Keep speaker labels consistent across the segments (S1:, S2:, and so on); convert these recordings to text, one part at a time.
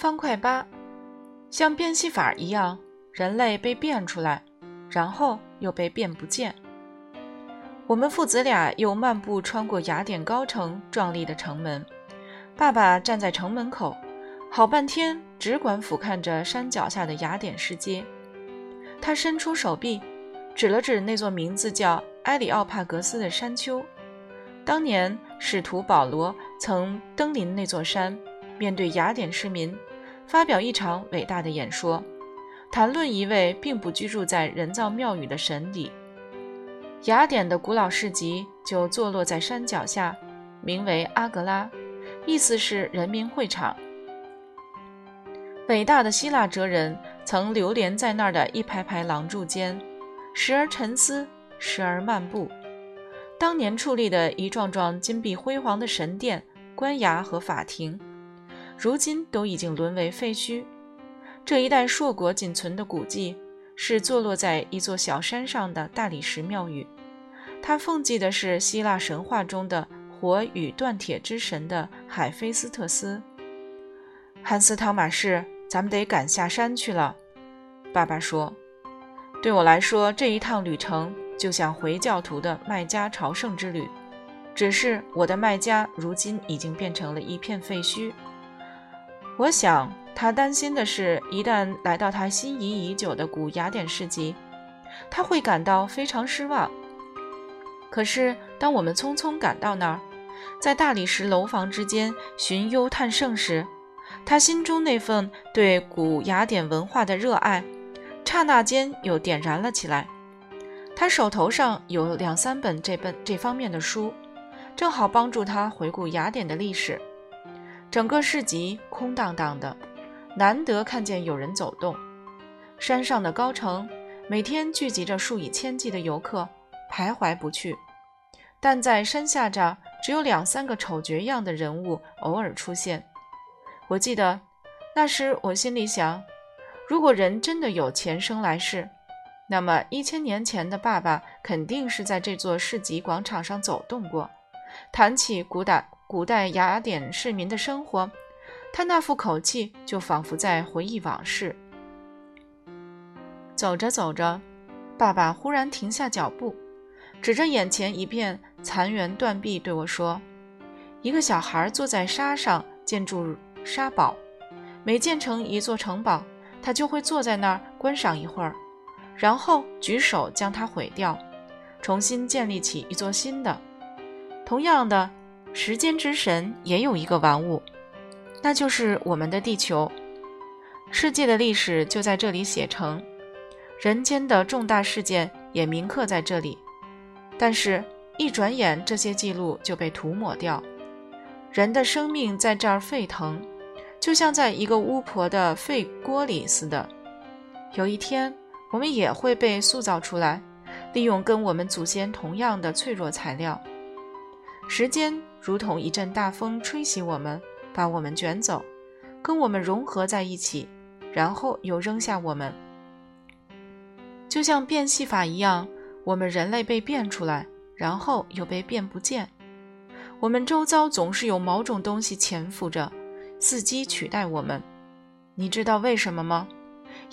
S1: 方块八，像变戏法一样，人类被变出来，然后又被变不见。我们父子俩又漫步穿过雅典高城壮丽的城门，爸爸站在城门口，好半天只管俯瞰着山脚下的雅典市街。他伸出手臂，指了指那座名字叫埃里奥帕格斯的山丘。当年使徒保罗曾登临那座山，面对雅典市民，发表一场伟大的演说，谈论一位并不居住在人造庙宇的神里。雅典的古老市集就坐落在山脚下，名为阿格拉，意思是人民会场。伟大的希腊哲人曾流连在那儿的一排排廊柱间，时而沉思，时而漫步。当年矗立的一幢幢金碧辉煌的神殿、官衙和法庭，如今都已经沦为废墟。这一带硕果仅存的古迹。是坐落在一座小山上的大理石庙宇，它奉祭的是希腊神话中的火与锻铁之神的海菲斯特斯。汉斯·汤马士，咱们得赶下山去了。爸爸说：“对我来说，这一趟旅程就像回教徒的麦加朝圣之旅，只是我的麦加如今已经变成了一片废墟。我想。”他担心的是，一旦来到他心仪已久的古雅典市集，他会感到非常失望。可是，当我们匆匆赶到那儿，在大理石楼房之间寻幽探胜时，他心中那份对古雅典文化的热爱，刹那间又点燃了起来。他手头上有两三本这本这方面的书，正好帮助他回顾雅典的历史。整个市集空荡荡的。难得看见有人走动，山上的高城每天聚集着数以千计的游客，徘徊不去。但在山下这，只有两三个丑角样的人物偶尔出现。我记得那时，我心里想：如果人真的有前生来世，那么一千年前的爸爸肯定是在这座市集广场上走动过。谈起古代古代雅典市民的生活。他那副口气就仿佛在回忆往事。走着走着，爸爸忽然停下脚步，指着眼前一片残垣断壁对我说：“一个小孩坐在沙上建筑沙堡，每建成一座城堡，他就会坐在那儿观赏一会儿，然后举手将它毁掉，重新建立起一座新的。同样的，时间之神也有一个玩物。”那就是我们的地球，世界的历史就在这里写成，人间的重大事件也铭刻在这里。但是，一转眼，这些记录就被涂抹掉。人的生命在这儿沸腾，就像在一个巫婆的沸锅里似的。有一天，我们也会被塑造出来，利用跟我们祖先同样的脆弱材料。时间如同一阵大风，吹袭我们。把我们卷走，跟我们融合在一起，然后又扔下我们，就像变戏法一样，我们人类被变出来，然后又被变不见。我们周遭总是有某种东西潜伏着，伺机取代我们。你知道为什么吗？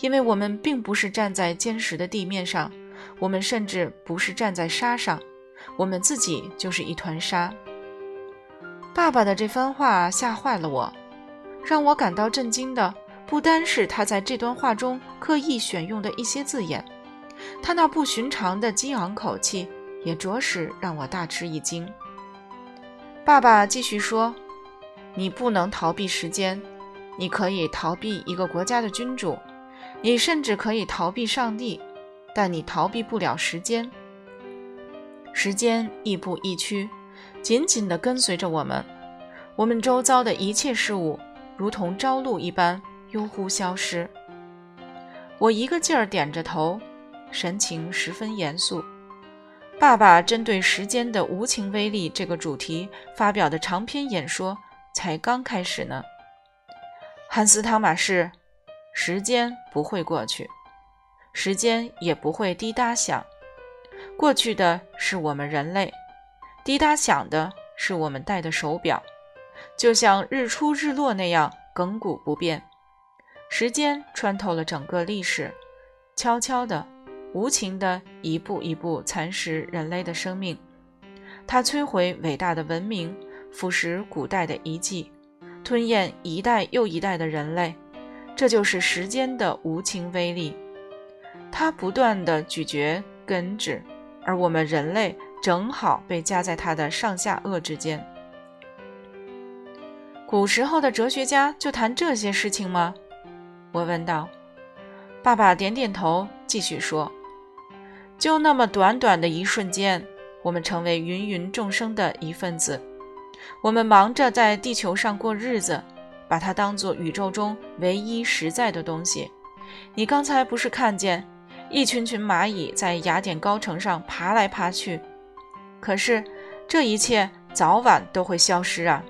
S1: 因为我们并不是站在坚实的地面上，我们甚至不是站在沙上，我们自己就是一团沙。爸爸的这番话吓坏了我，让我感到震惊的不单是他在这段话中刻意选用的一些字眼，他那不寻常的激昂口气也着实让我大吃一惊。爸爸继续说：“你不能逃避时间，你可以逃避一个国家的君主，你甚至可以逃避上帝，但你逃避不了时间。时间亦步亦趋。”紧紧地跟随着我们，我们周遭的一切事物如同朝露一般悠忽消失。我一个劲儿点着头，神情十分严肃。爸爸针对时间的无情威力这个主题发表的长篇演说才刚开始呢。汉斯·汤马士，时间不会过去，时间也不会滴答响，过去的是我们人类。滴答响的是我们戴的手表，就像日出日落那样亘古不变。时间穿透了整个历史，悄悄的、无情的，一步一步蚕食人类的生命。它摧毁伟大的文明，腐蚀古代的遗迹，吞咽一代又一代的人类。这就是时间的无情威力。它不断的咀嚼根治，而我们人类正好被夹在它的上下颚之间。古时候的哲学家就谈这些事情吗？我问道。爸爸点点头，继续说：“就那么短短的一瞬间，我们成为芸芸众生的一份子。我们忙着在地球上过日子，把它当做宇宙中唯一实在的东西。你刚才不是看见一群群蚂蚁在雅典高城上爬来爬去？可是这一切早晚都会消失啊！”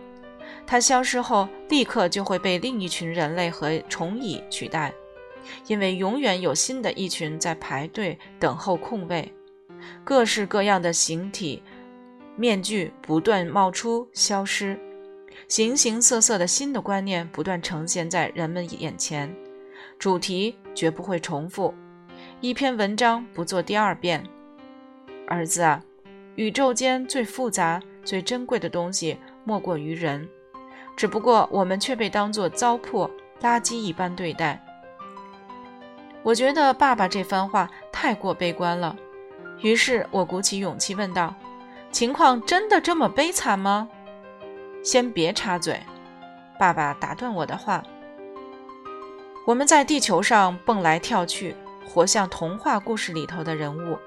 S1: 它消失后，立刻就会被另一群人类和虫蚁取代，因为永远有新的一群在排队等候空位。各式各样的形体面具不断冒出、消失，形形色色的新的观念不断呈现在人们眼前，主题绝不会重复，一篇文章不做第二遍。儿子啊，宇宙间最复杂、最珍贵的东西，莫过于人。只不过我们却被当作糟粕、垃圾一般对待。我觉得爸爸这番话太过悲观了，于是我鼓起勇气问道：“情况真的这么悲惨吗？”先别插嘴，爸爸打断我的话：“我们在地球上蹦来跳去，活像童话故事里头的人物。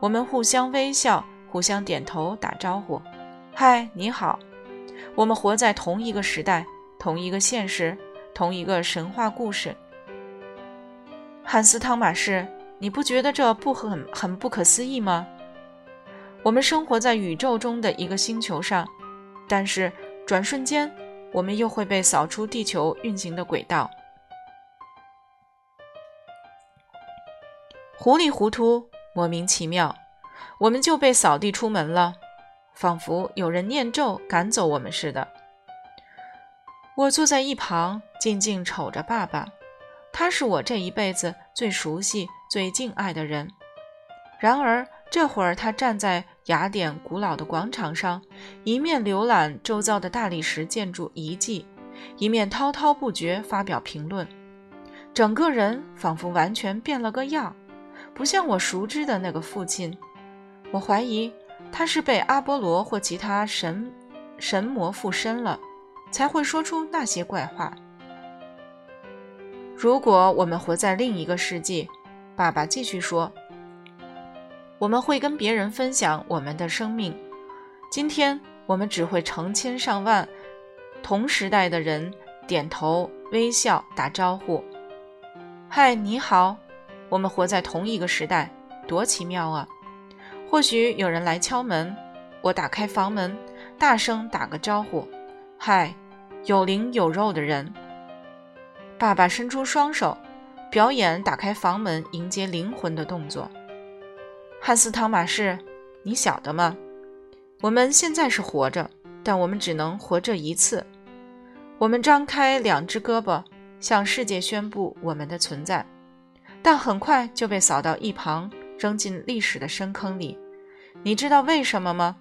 S1: 我们互相微笑，互相点头打招呼，嗨，你好。”我们活在同一个时代，同一个现实，同一个神话故事。汉斯·汤马士，你不觉得这不很很不可思议吗？我们生活在宇宙中的一个星球上，但是转瞬间，我们又会被扫出地球运行的轨道。糊里糊涂，莫名其妙，我们就被扫地出门了。仿佛有人念咒赶走我们似的。我坐在一旁，静静瞅着爸爸。他是我这一辈子最熟悉、最敬爱的人。然而这会儿，他站在雅典古老的广场上，一面浏览周遭的大理石建筑遗迹，一面滔滔不绝发表评论。整个人仿佛完全变了个样，不像我熟知的那个父亲。我怀疑。他是被阿波罗或其他神神魔附身了，才会说出那些怪话。如果我们活在另一个世纪，爸爸继续说，我们会跟别人分享我们的生命。今天我们只会成千上万同时代的人点头微笑打招呼。嗨，你好，我们活在同一个时代，多奇妙啊！或许有人来敲门，我打开房门，大声打个招呼：“嗨，有灵有肉的人。”爸爸伸出双手，表演打开房门迎接灵魂的动作。汉斯·汤马士，你晓得吗？我们现在是活着，但我们只能活这一次。我们张开两只胳膊，向世界宣布我们的存在，但很快就被扫到一旁。扔进历史的深坑里，你知道为什么吗？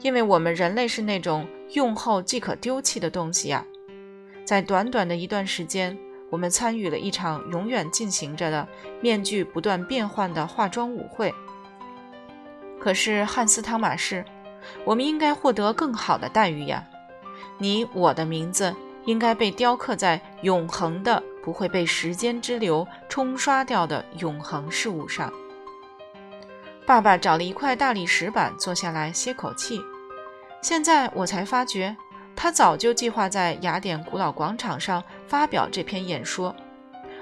S1: 因为我们人类是那种用后即可丢弃的东西呀。在短短的一段时间，我们参与了一场永远进行着的、面具不断变换的化妆舞会。可是汉斯·汤马士，我们应该获得更好的待遇呀。你我的名字应该被雕刻在永恒的、不会被时间之流冲刷掉的永恒事物上。爸爸找了一块大理石板坐下来歇口气。现在我才发觉，他早就计划在雅典古老广场上发表这篇演说，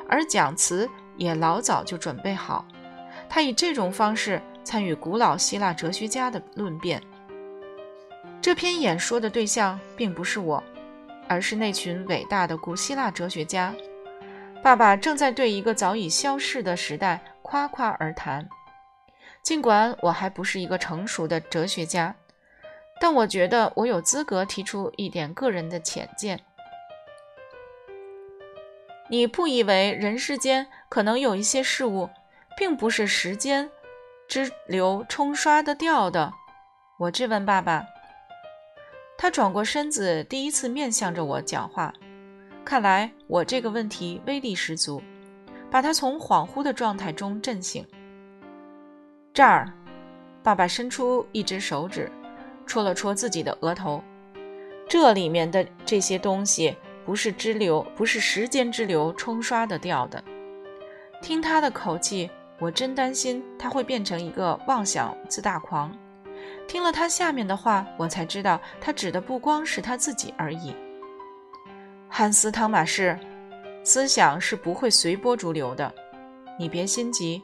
S1: 而讲词也老早就准备好。他以这种方式参与古老希腊哲学家的论辩。这篇演说的对象并不是我，而是那群伟大的古希腊哲学家。爸爸正在对一个早已消逝的时代夸夸而谈。尽管我还不是一个成熟的哲学家，但我觉得我有资格提出一点个人的浅见。你不以为人世间可能有一些事物，并不是时间之流冲刷的掉的？我质问爸爸。他转过身子，第一次面向着我讲话。看来我这个问题威力十足，把他从恍惚的状态中震醒。这儿，爸爸伸出一只手指，戳了戳自己的额头。这里面的这些东西不是支流，不是时间支流冲刷的掉的。听他的口气，我真担心他会变成一个妄想自大狂。听了他下面的话，我才知道他指的不光是他自己而已。汉斯·汤马士，思想是不会随波逐流的。你别心急，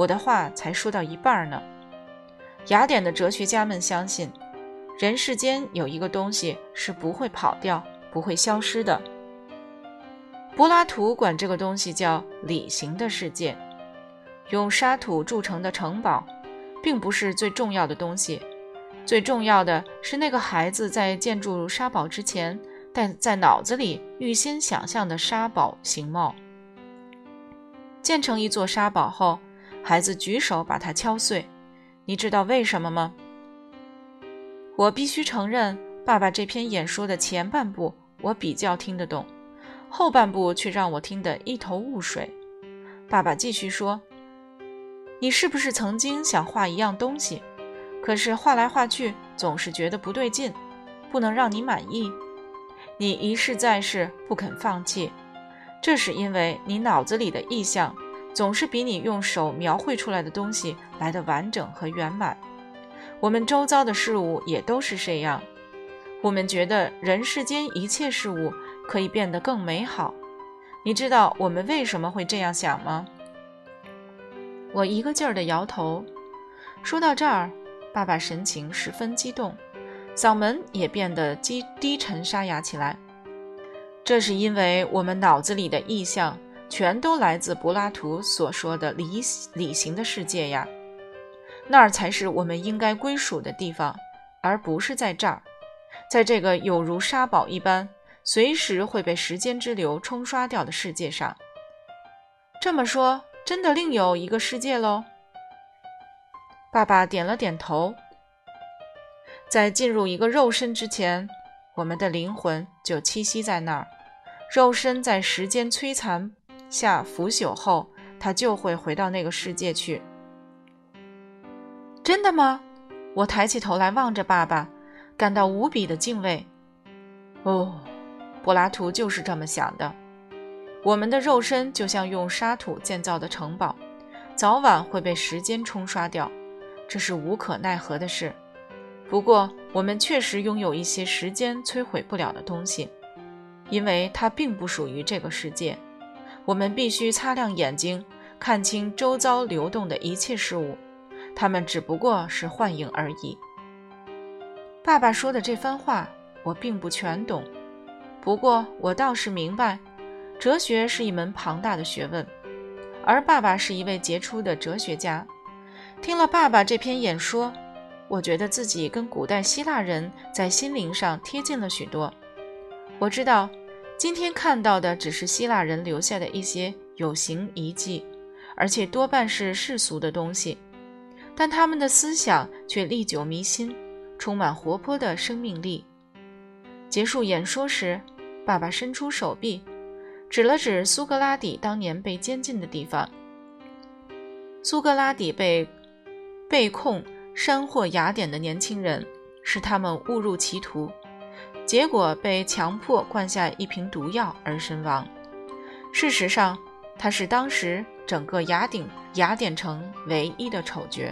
S1: 我的话才说到一半呢。雅典的哲学家们相信，人世间有一个东西是不会跑掉、不会消失的。柏拉图管这个东西叫理性的世界。用沙土筑成的城堡，并不是最重要的东西。最重要的是，那个孩子在建筑沙堡之前，但在脑子里预先想象的沙堡形貌。建成一座沙堡后，孩子举手把它敲碎。你知道为什么吗？我必须承认，爸爸这篇演说的前半部我比较听得懂，后半部却让我听得一头雾水。爸爸继续说：“你是不是曾经想画一样东西？”可是画来画去，总是觉得不对劲，不能让你满意。你一试再试，不肯放弃，这是因为你脑子里的意象总是比你用手描绘出来的东西来的完整和圆满。我们周遭的事物也都是这样。我们觉得人世间一切事物可以变得更美好。你知道我们为什么会这样想吗？我一个劲儿地摇头。说到这儿。爸爸神情十分激动，嗓门也变得低低沉沙哑起来。这是因为我们脑子里的意象全都来自柏拉图所说的理理性的世界呀，那儿才是我们应该归属的地方，而不是在这儿，在这个有如沙堡一般随时会被时间之流冲刷掉的世界上。这么说，真的另有一个世界喽？爸爸点了点头。在进入一个肉身之前，我们的灵魂就栖息在那儿。肉身在时间摧残下腐朽后，它就会回到那个世界去。真的吗？我抬起头来望着爸爸，感到无比的敬畏。哦，柏拉图就是这么想的。我们的肉身就像用沙土建造的城堡，早晚会被时间冲刷掉。这是无可奈何的事。不过，我们确实拥有一些时间摧毁不了的东西，因为它并不属于这个世界。我们必须擦亮眼睛，看清周遭流动的一切事物，它们只不过是幻影而已。爸爸说的这番话，我并不全懂。不过，我倒是明白，哲学是一门庞大的学问，而爸爸是一位杰出的哲学家。听了爸爸这篇演说，我觉得自己跟古代希腊人在心灵上贴近了许多。我知道，今天看到的只是希腊人留下的一些有形遗迹，而且多半是世俗的东西，但他们的思想却历久弥新，充满活泼的生命力。结束演说时，爸爸伸出手臂，指了指苏格拉底当年被监禁的地方。苏格拉底被。被控山祸雅典的年轻人，是他们误入歧途，结果被强迫灌下一瓶毒药而身亡。事实上，他是当时整个雅典雅典城唯一的丑角。